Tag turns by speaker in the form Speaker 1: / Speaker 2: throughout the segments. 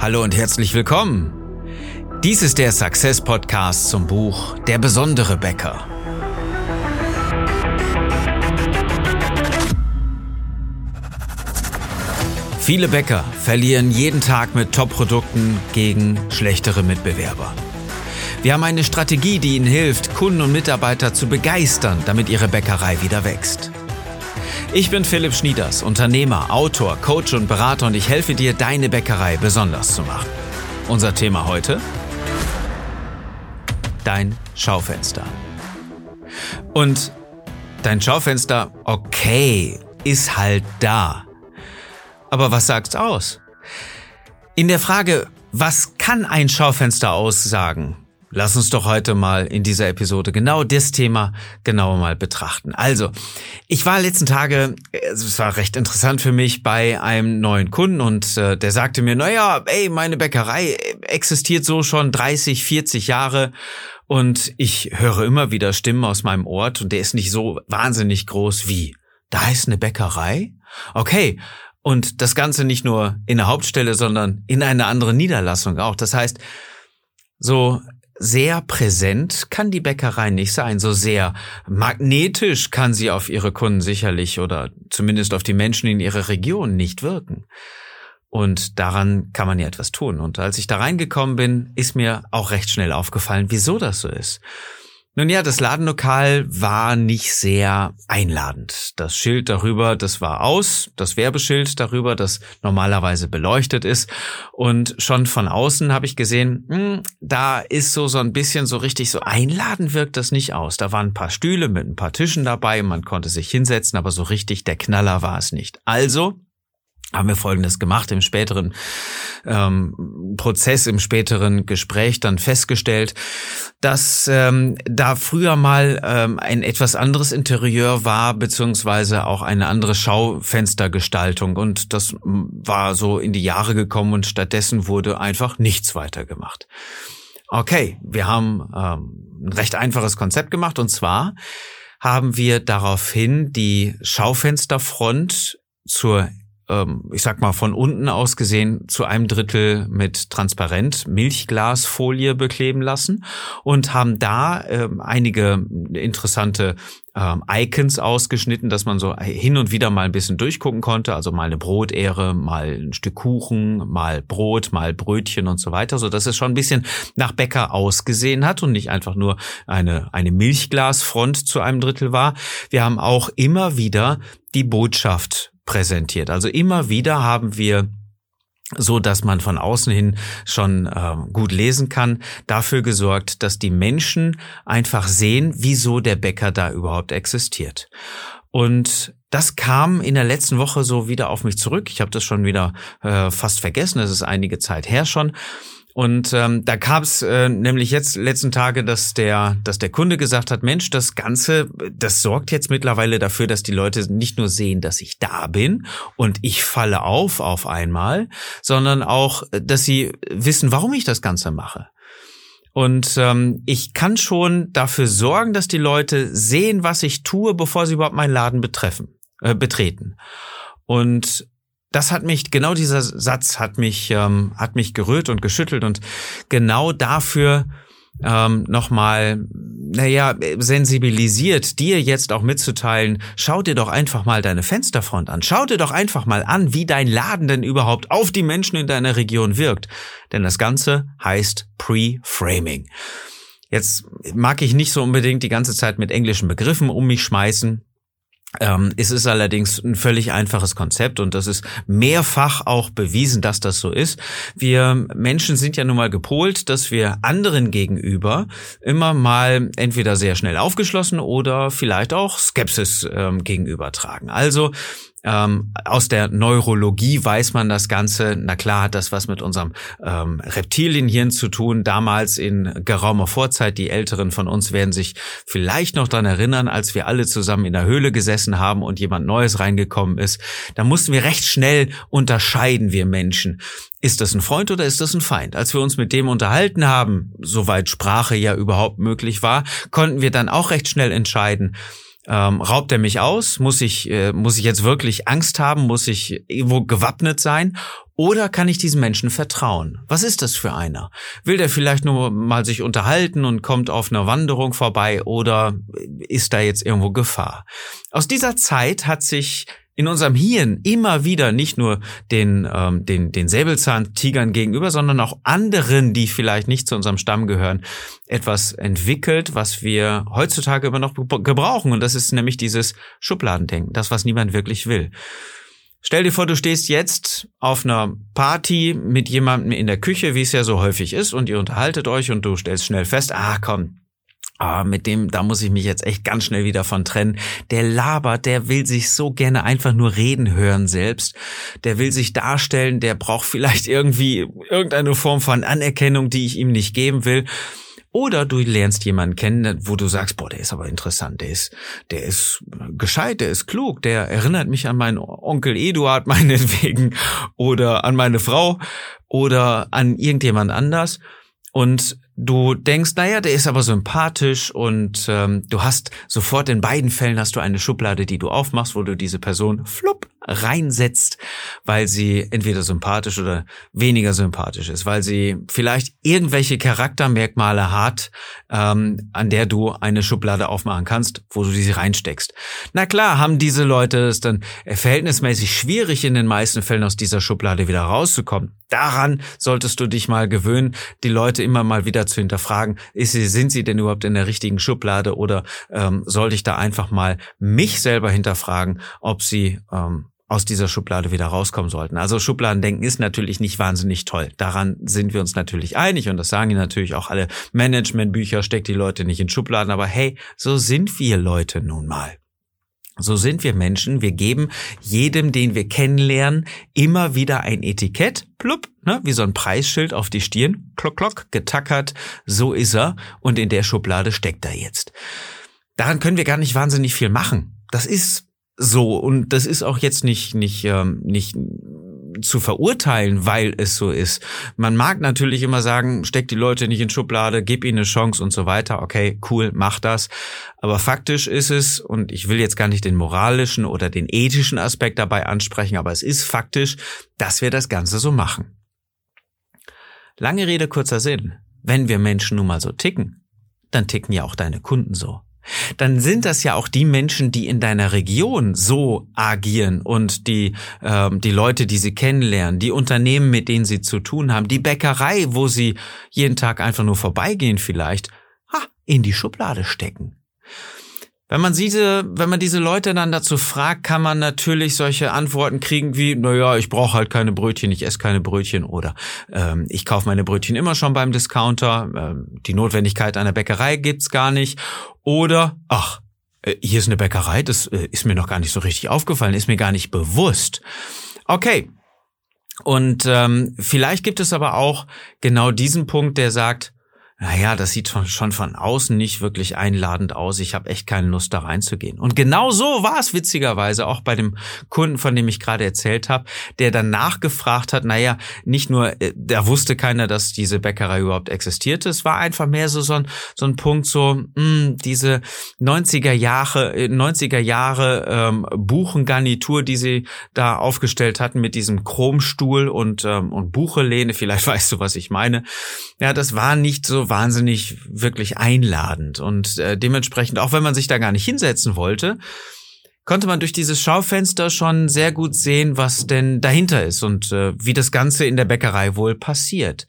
Speaker 1: Hallo und herzlich willkommen. Dies ist der Success Podcast zum Buch Der besondere Bäcker. Viele Bäcker verlieren jeden Tag mit Top-Produkten gegen schlechtere Mitbewerber. Wir haben eine Strategie, die Ihnen hilft, Kunden und Mitarbeiter zu begeistern, damit Ihre Bäckerei wieder wächst. Ich bin Philipp Schnieders, Unternehmer, Autor, Coach und Berater und ich helfe dir, deine Bäckerei besonders zu machen. Unser Thema heute? Dein Schaufenster. Und dein Schaufenster, okay, ist halt da. Aber was sagt's aus? In der Frage, was kann ein Schaufenster aussagen, Lass uns doch heute mal in dieser Episode genau das Thema genauer mal betrachten. Also, ich war letzten Tage, es war recht interessant für mich, bei einem neuen Kunden und äh, der sagte mir, naja, ey, meine Bäckerei existiert so schon 30, 40 Jahre und ich höre immer wieder Stimmen aus meinem Ort und der ist nicht so wahnsinnig groß wie, da ist eine Bäckerei? Okay, und das Ganze nicht nur in der Hauptstelle, sondern in einer anderen Niederlassung auch. Das heißt, so sehr präsent kann die Bäckerei nicht sein, so sehr magnetisch kann sie auf ihre Kunden sicherlich oder zumindest auf die Menschen in ihrer Region nicht wirken. Und daran kann man ja etwas tun. Und als ich da reingekommen bin, ist mir auch recht schnell aufgefallen, wieso das so ist. Nun ja, das Ladenlokal war nicht sehr einladend. Das Schild darüber, das war aus, das Werbeschild darüber, das normalerweise beleuchtet ist. Und schon von außen habe ich gesehen, mh, hm, da ist so so ein bisschen so richtig so einladend wirkt das nicht aus. Da waren ein paar Stühle mit ein paar Tischen dabei, man konnte sich hinsetzen, aber so richtig der Knaller war es nicht. Also haben wir Folgendes gemacht im späteren ähm, Prozess, im späteren Gespräch dann festgestellt, dass ähm, da früher mal ähm, ein etwas anderes Interieur war, beziehungsweise auch eine andere Schaufenstergestaltung. Und das war so in die Jahre gekommen und stattdessen wurde einfach nichts weiter gemacht. Okay, wir haben ähm, ein recht einfaches Konzept gemacht und zwar haben wir daraufhin die Schaufensterfront zur ich sag mal, von unten aus gesehen zu einem Drittel mit transparent Milchglasfolie bekleben lassen und haben da ähm, einige interessante ähm, Icons ausgeschnitten, dass man so hin und wieder mal ein bisschen durchgucken konnte, also mal eine Brotehre, mal ein Stück Kuchen, mal Brot, mal Brötchen und so weiter, so dass es schon ein bisschen nach Bäcker ausgesehen hat und nicht einfach nur eine eine Milchglasfront zu einem Drittel war. Wir haben auch immer wieder die Botschaft präsentiert. Also immer wieder haben wir so dass man von außen hin schon äh, gut lesen kann, dafür gesorgt, dass die Menschen einfach sehen, wieso der Bäcker da überhaupt existiert. Und das kam in der letzten Woche so wieder auf mich zurück. Ich habe das schon wieder äh, fast vergessen, das ist einige Zeit her schon. Und ähm, da gab es äh, nämlich jetzt letzten Tage, dass der, dass der Kunde gesagt hat, Mensch, das Ganze, das sorgt jetzt mittlerweile dafür, dass die Leute nicht nur sehen, dass ich da bin und ich falle auf auf einmal, sondern auch, dass sie wissen, warum ich das Ganze mache. Und ähm, ich kann schon dafür sorgen, dass die Leute sehen, was ich tue, bevor sie überhaupt meinen Laden betreffen, äh, betreten. Und das hat mich, genau dieser Satz hat mich, ähm, hat mich gerührt und geschüttelt und genau dafür ähm, nochmal, naja, sensibilisiert, dir jetzt auch mitzuteilen, schau dir doch einfach mal deine Fensterfront an. Schau dir doch einfach mal an, wie dein Laden denn überhaupt auf die Menschen in deiner Region wirkt. Denn das Ganze heißt Pre-Framing. Jetzt mag ich nicht so unbedingt die ganze Zeit mit englischen Begriffen um mich schmeißen. Ähm, es ist allerdings ein völlig einfaches Konzept und das ist mehrfach auch bewiesen, dass das so ist. Wir Menschen sind ja nun mal gepolt, dass wir anderen gegenüber immer mal entweder sehr schnell aufgeschlossen oder vielleicht auch Skepsis ähm, gegenüber tragen. Also ähm, aus der Neurologie weiß man das Ganze. Na klar hat das was mit unserem ähm, Reptilienhirn zu tun. Damals in geraumer Vorzeit, die Älteren von uns werden sich vielleicht noch dran erinnern, als wir alle zusammen in der Höhle gesessen haben und jemand Neues reingekommen ist. Da mussten wir recht schnell unterscheiden, wir Menschen. Ist das ein Freund oder ist das ein Feind? Als wir uns mit dem unterhalten haben, soweit Sprache ja überhaupt möglich war, konnten wir dann auch recht schnell entscheiden, Ähm, raubt er mich aus? Muss ich, äh, muss ich jetzt wirklich Angst haben? Muss ich irgendwo gewappnet sein? Oder kann ich diesem Menschen vertrauen? Was ist das für einer? Will der vielleicht nur mal sich unterhalten und kommt auf einer Wanderung vorbei oder ist da jetzt irgendwo Gefahr? Aus dieser Zeit hat sich in unserem Hirn immer wieder nicht nur den, ähm, den, den Säbelzahntigern gegenüber, sondern auch anderen, die vielleicht nicht zu unserem Stamm gehören, etwas entwickelt, was wir heutzutage immer noch gebrauchen. Und das ist nämlich dieses Schubladendenken, das, was niemand wirklich will. Stell dir vor, du stehst jetzt auf einer Party mit jemandem in der Küche, wie es ja so häufig ist, und ihr unterhaltet euch und du stellst schnell fest, ah komm, Ah, mit dem, da muss ich mich jetzt echt ganz schnell wieder von trennen. Der labert, der will sich so gerne einfach nur reden hören selbst. Der will sich darstellen, der braucht vielleicht irgendwie irgendeine Form von Anerkennung, die ich ihm nicht geben will. Oder du lernst jemanden kennen, wo du sagst, boah, der ist aber interessant, der ist, der ist gescheit, der ist klug, der erinnert mich an meinen Onkel Eduard meinetwegen oder an meine Frau oder an irgendjemand anders. Und du denkst, naja, der ist aber sympathisch und ähm, du hast sofort in beiden Fällen hast du eine Schublade, die du aufmachst, wo du diese Person flupp reinsetzt, weil sie entweder sympathisch oder weniger sympathisch ist, weil sie vielleicht irgendwelche Charaktermerkmale hat, ähm, an der du eine Schublade aufmachen kannst, wo du sie reinsteckst. Na klar, haben diese Leute es dann verhältnismäßig schwierig in den meisten Fällen aus dieser Schublade wieder rauszukommen. Daran solltest du dich mal gewöhnen, die Leute immer mal wieder zu hinterfragen, ist sie, sind sie denn überhaupt in der richtigen Schublade oder ähm, sollte ich da einfach mal mich selber hinterfragen, ob sie ähm, aus dieser Schublade wieder rauskommen sollten. Also Schubladendenken ist natürlich nicht wahnsinnig toll. Daran sind wir uns natürlich einig und das sagen natürlich auch alle Managementbücher, steckt die Leute nicht in Schubladen, aber hey, so sind wir Leute nun mal. So sind wir Menschen. Wir geben jedem, den wir kennenlernen, immer wieder ein Etikett, plupp, ne, wie so ein Preisschild auf die Stirn, klock, klock, getackert, so ist er und in der Schublade steckt er jetzt. Daran können wir gar nicht wahnsinnig viel machen. Das ist so und das ist auch jetzt nicht nicht ähm, nicht zu verurteilen, weil es so ist. Man mag natürlich immer sagen, steck die Leute nicht in Schublade, gib ihnen eine Chance und so weiter. Okay, cool, mach das. Aber faktisch ist es, und ich will jetzt gar nicht den moralischen oder den ethischen Aspekt dabei ansprechen, aber es ist faktisch, dass wir das Ganze so machen. Lange Rede, kurzer Sinn. Wenn wir Menschen nun mal so ticken, dann ticken ja auch deine Kunden so dann sind das ja auch die Menschen, die in deiner Region so agieren und die, ähm, die Leute, die sie kennenlernen, die Unternehmen, mit denen sie zu tun haben, die Bäckerei, wo sie jeden Tag einfach nur vorbeigehen vielleicht, ha, in die Schublade stecken. Wenn man diese, wenn man diese Leute dann dazu fragt, kann man natürlich solche Antworten kriegen wie, naja, ich brauche halt keine Brötchen, ich esse keine Brötchen oder ähm, ich kaufe meine Brötchen immer schon beim Discounter, ähm, die Notwendigkeit einer Bäckerei gibt's gar nicht. Oder, ach, äh, hier ist eine Bäckerei, das äh, ist mir noch gar nicht so richtig aufgefallen, ist mir gar nicht bewusst. Okay. Und ähm, vielleicht gibt es aber auch genau diesen Punkt, der sagt, naja, das sieht schon von außen nicht wirklich einladend aus. Ich habe echt keine Lust, da reinzugehen. Und genau so war es witzigerweise auch bei dem Kunden, von dem ich gerade erzählt habe, der dann nachgefragt hat, naja, nicht nur, äh, da wusste keiner, dass diese Bäckerei überhaupt existierte. Es war einfach mehr so, so, ein, so ein Punkt, so mh, hm, diese 90er Jahre, 90er äh, Jahre ähm, Buchengarnitur, die sie da aufgestellt hatten mit diesem Chromstuhl und, ähm, und Buchelehne. Vielleicht weißt du, was ich meine. Ja, das war nicht so wahnsinnig wirklich einladend. Und äh, dementsprechend, auch wenn man sich da gar nicht hinsetzen wollte, konnte man durch dieses Schaufenster schon sehr gut sehen, was denn dahinter ist und äh, wie das Ganze in der Bäckerei wohl passiert.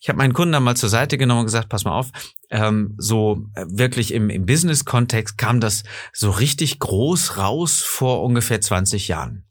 Speaker 1: Ich habe meinen Kunden dann mal zur Seite genommen und gesagt, pass mal auf, ähm, so äh, wirklich im, im Business-Kontext kam das so richtig groß raus vor ungefähr 20 Jahren.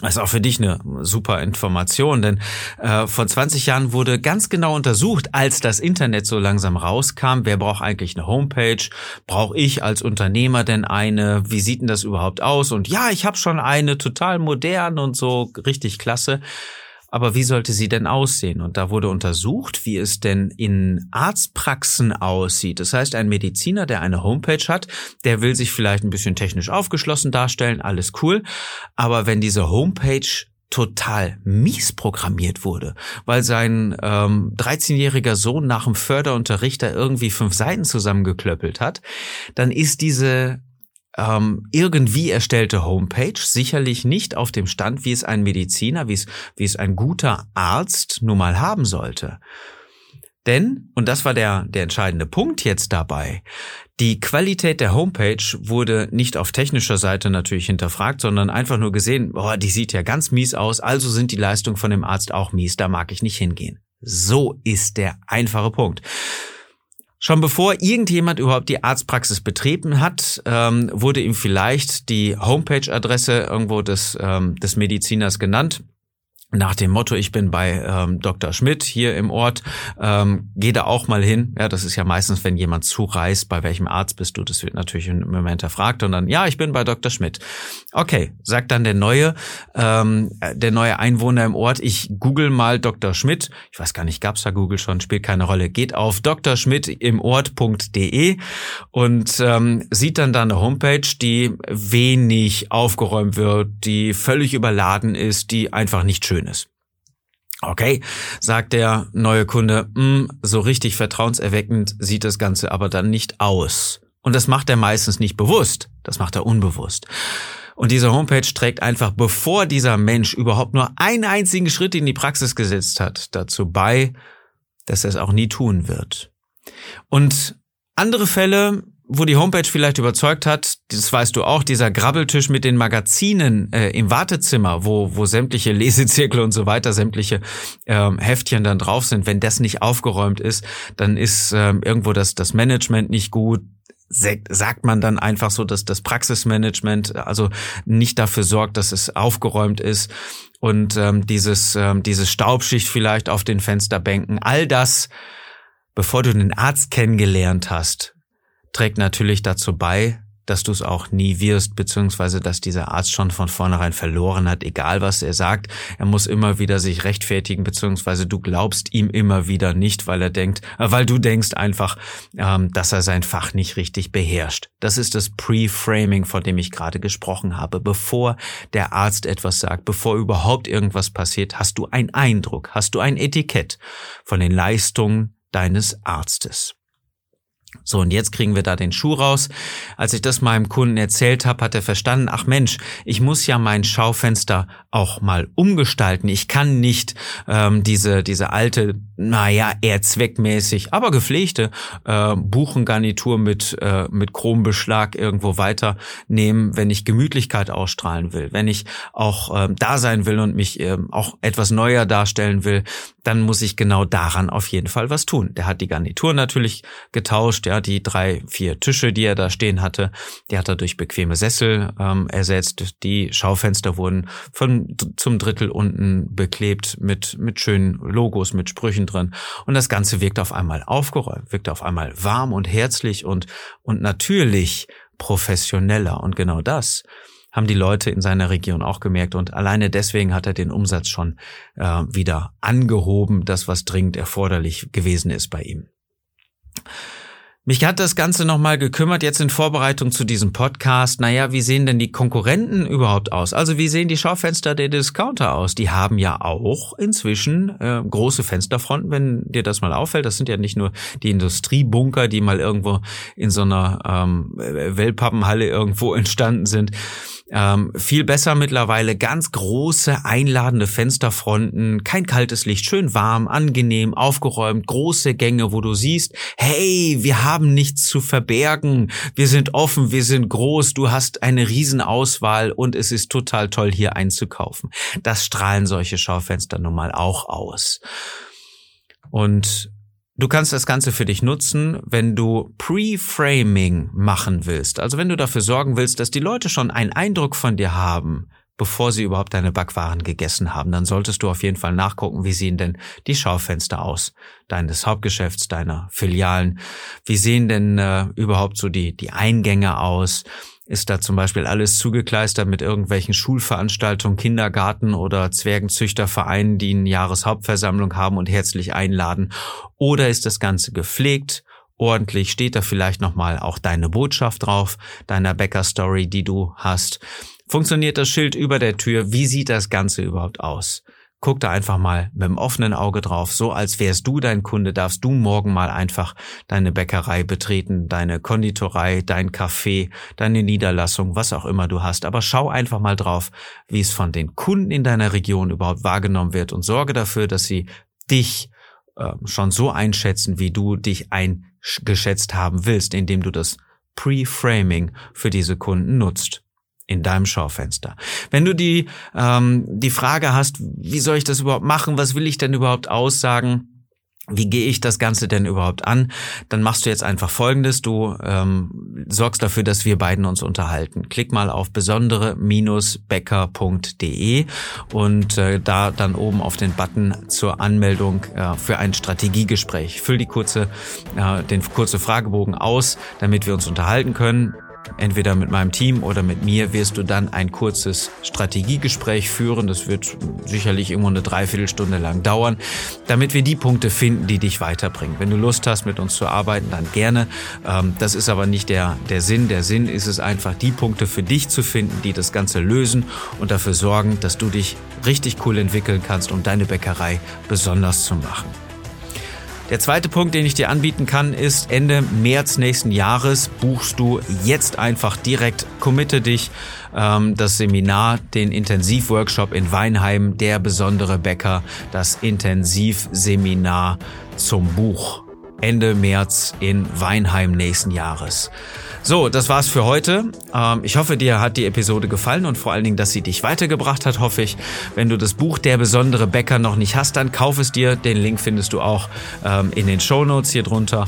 Speaker 1: Das ist auch für dich eine super Information, denn äh, vor 20 Jahren wurde ganz genau untersucht, als das Internet so langsam rauskam, wer braucht eigentlich eine Homepage? Brauche ich als Unternehmer denn eine? Wie sieht denn das überhaupt aus? Und ja, ich habe schon eine, total modern und so richtig klasse. Aber wie sollte sie denn aussehen? Und da wurde untersucht, wie es denn in Arztpraxen aussieht. Das heißt, ein Mediziner, der eine Homepage hat, der will sich vielleicht ein bisschen technisch aufgeschlossen darstellen, alles cool. Aber wenn diese Homepage total mies programmiert wurde, weil sein ähm, 13-jähriger Sohn nach dem Förderunterricht da irgendwie fünf Seiten zusammengeklöppelt hat, dann ist diese ähm, irgendwie erstellte Homepage, sicherlich nicht auf dem Stand, wie es ein Mediziner, wie es, wie es ein guter Arzt nun mal haben sollte. Denn, und das war der, der entscheidende Punkt jetzt dabei, die Qualität der Homepage wurde nicht auf technischer Seite natürlich hinterfragt, sondern einfach nur gesehen, boah, die sieht ja ganz mies aus, also sind die Leistungen von dem Arzt auch mies, da mag ich nicht hingehen. So ist der einfache Punkt. Schon bevor irgendjemand überhaupt die Arztpraxis betreten hat, ähm, wurde ihm vielleicht die Homepage-Adresse irgendwo des, ähm, des Mediziners genannt nach dem Motto, ich bin bei ähm, Dr. Schmidt hier im Ort, ähm, geh da auch mal hin. Ja, das ist ja meistens, wenn jemand zureist, bei welchem Arzt bist du, das wird natürlich im Moment erfragt und dann, ja, ich bin bei Dr. Schmidt. Okay, sagt dann der neue, ähm, der neue Einwohner im Ort, ich google mal Dr. Schmidt. Ich weiß gar nicht, gab's da Google schon, spielt keine Rolle. Geht auf drschmidt im Ort.de und ähm, sieht dann da eine Homepage, die wenig aufgeräumt wird, die völlig überladen ist, die einfach nicht schön ist. Okay, sagt der neue Kunde, hm, so richtig vertrauenserweckend sieht das Ganze aber dann nicht aus. Und das macht er meistens nicht bewusst, das macht er unbewusst. Und diese Homepage trägt einfach, bevor dieser Mensch überhaupt nur einen einzigen Schritt in die Praxis gesetzt hat, dazu bei, dass er es auch nie tun wird. Und andere Fälle wo die Homepage vielleicht überzeugt hat, das weißt du auch, dieser Grabbeltisch mit den Magazinen äh, im Wartezimmer, wo, wo sämtliche Lesezirkel und so weiter, sämtliche ähm, Heftchen dann drauf sind, wenn das nicht aufgeräumt ist, dann ist ähm, irgendwo das, das Management nicht gut, sagt man dann einfach so, dass das Praxismanagement also nicht dafür sorgt, dass es aufgeräumt ist. Und ähm, dieses ähm, diese Staubschicht vielleicht auf den Fensterbänken, all das, bevor du den Arzt kennengelernt hast, trägt natürlich dazu bei, dass du es auch nie wirst, beziehungsweise dass dieser Arzt schon von vornherein verloren hat, egal was er sagt. Er muss immer wieder sich rechtfertigen, beziehungsweise du glaubst ihm immer wieder nicht, weil er denkt, äh, weil du denkst einfach, ähm, dass er sein Fach nicht richtig beherrscht. Das ist das Pre-Framing, von dem ich gerade gesprochen habe. Bevor der Arzt etwas sagt, bevor überhaupt irgendwas passiert, hast du einen Eindruck, hast du ein Etikett von den Leistungen deines Arztes. So, und jetzt kriegen wir da den Schuh raus. Als ich das meinem Kunden erzählt habe, hat er verstanden, ach Mensch, ich muss ja mein Schaufenster auch mal umgestalten. Ich kann nicht ähm, diese, diese alte, naja, eher zweckmäßig, aber gepflegte äh, Buchengarnitur mit, äh, mit Chrombeschlag irgendwo weiternehmen, wenn ich Gemütlichkeit ausstrahlen will, wenn ich auch äh, da sein will und mich äh, auch etwas neuer darstellen will, dann muss ich genau daran auf jeden Fall was tun. Der hat die Garnitur natürlich getauscht, ja, die drei, vier Tische, die er da stehen hatte, die hat er durch bequeme Sessel ähm, ersetzt. Die Schaufenster wurden von zum Drittel unten beklebt mit mit schönen Logos, mit Sprüchen drin und das Ganze wirkt auf einmal aufgeräumt, wirkt auf einmal warm und herzlich und und natürlich professioneller und genau das haben die Leute in seiner Region auch gemerkt und alleine deswegen hat er den Umsatz schon äh, wieder angehoben, das was dringend erforderlich gewesen ist bei ihm. Mich hat das Ganze nochmal gekümmert, jetzt in Vorbereitung zu diesem Podcast. Naja, wie sehen denn die Konkurrenten überhaupt aus? Also wie sehen die Schaufenster der Discounter aus? Die haben ja auch inzwischen äh, große Fensterfronten, wenn dir das mal auffällt. Das sind ja nicht nur die Industriebunker, die mal irgendwo in so einer ähm, Wellpappenhalle irgendwo entstanden sind, ähm, viel besser mittlerweile, ganz große, einladende Fensterfronten, kein kaltes Licht, schön warm, angenehm, aufgeräumt, große Gänge, wo du siehst, hey, wir haben nichts zu verbergen, wir sind offen, wir sind groß, du hast eine Riesenauswahl und es ist total toll, hier einzukaufen. Das strahlen solche Schaufenster nun mal auch aus. Und Du kannst das Ganze für dich nutzen, wenn du Pre-Framing machen willst. Also wenn du dafür sorgen willst, dass die Leute schon einen Eindruck von dir haben, bevor sie überhaupt deine Backwaren gegessen haben, dann solltest du auf jeden Fall nachgucken, wie sehen denn die Schaufenster aus deines Hauptgeschäfts, deiner Filialen, wie sehen denn äh, überhaupt so die, die Eingänge aus, ist da zum Beispiel alles zugekleistert mit irgendwelchen Schulveranstaltungen, Kindergarten oder Zwergenzüchtervereinen, die eine Jahreshauptversammlung haben und herzlich einladen? Oder ist das Ganze gepflegt? Ordentlich steht da vielleicht nochmal auch deine Botschaft drauf, deiner Bäcker-Story, die du hast. Funktioniert das Schild über der Tür? Wie sieht das Ganze überhaupt aus? guck da einfach mal mit dem offenen Auge drauf. So als wärst du dein Kunde, darfst du morgen mal einfach deine Bäckerei betreten, deine Konditorei, dein Café, deine Niederlassung, was auch immer du hast. Aber schau einfach mal drauf, wie es von den Kunden in deiner Region überhaupt wahrgenommen wird und sorge dafür, dass sie dich äh, schon so einschätzen, wie du dich eingeschätzt haben willst, indem du das Pre-Framing für diese Kunden nutzt in deinem Schaufenster. Wenn du die, ähm, die Frage hast, wie soll ich das überhaupt machen, was will ich denn überhaupt aussagen, wie gehe ich das Ganze denn überhaupt an? Dann machst du jetzt einfach Folgendes. Du ähm, sorgst dafür, dass wir beiden uns unterhalten. Klick mal auf besondere-becker.de und äh, da dann oben auf den Button zur Anmeldung äh, für ein Strategiegespräch. Füll die kurze, äh, den kurze Fragebogen aus, damit wir uns unterhalten können entweder mit meinem Team oder mit mir, wirst du dann ein kurzes Strategiegespräch führen. Das wird sicherlich irgendwo eine Dreiviertelstunde lang dauern, damit wir die Punkte finden, die dich weiterbringen. Wenn du Lust hast, mit uns zu arbeiten, dann gerne. Ähm, das ist aber nicht der, der Sinn. Der Sinn ist es einfach, die Punkte für dich zu finden, die das Ganze lösen und dafür sorgen, dass du dich richtig cool entwickeln kannst, um deine Bäckerei besonders zu machen. Der zweite Punkt, den ich dir anbieten kann, ist Ende März nächsten Jahres buchst du jetzt einfach direkt, committe dich, ähm, das Seminar, den Intensivworkshop in Weinheim, der besondere Bäcker, das Intensivseminar zum Buch. Ende März in Weinheim nächsten Jahres. So, das war's für heute. Ähm, ich hoffe, dir hat die Episode gefallen und vor allen Dingen, dass sie dich weitergebracht hat, hoffe ich. Wenn du das Buch Der besondere Bäcker noch nicht hast, dann kauf es dir. Den Link findest du auch ähm, in den Show Notes hier drunter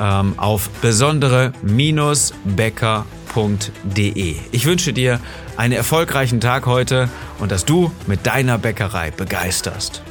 Speaker 1: ähm, auf besondere-bäcker.de. Ich wünsche dir einen erfolgreichen Tag heute und dass du mit deiner Bäckerei begeisterst.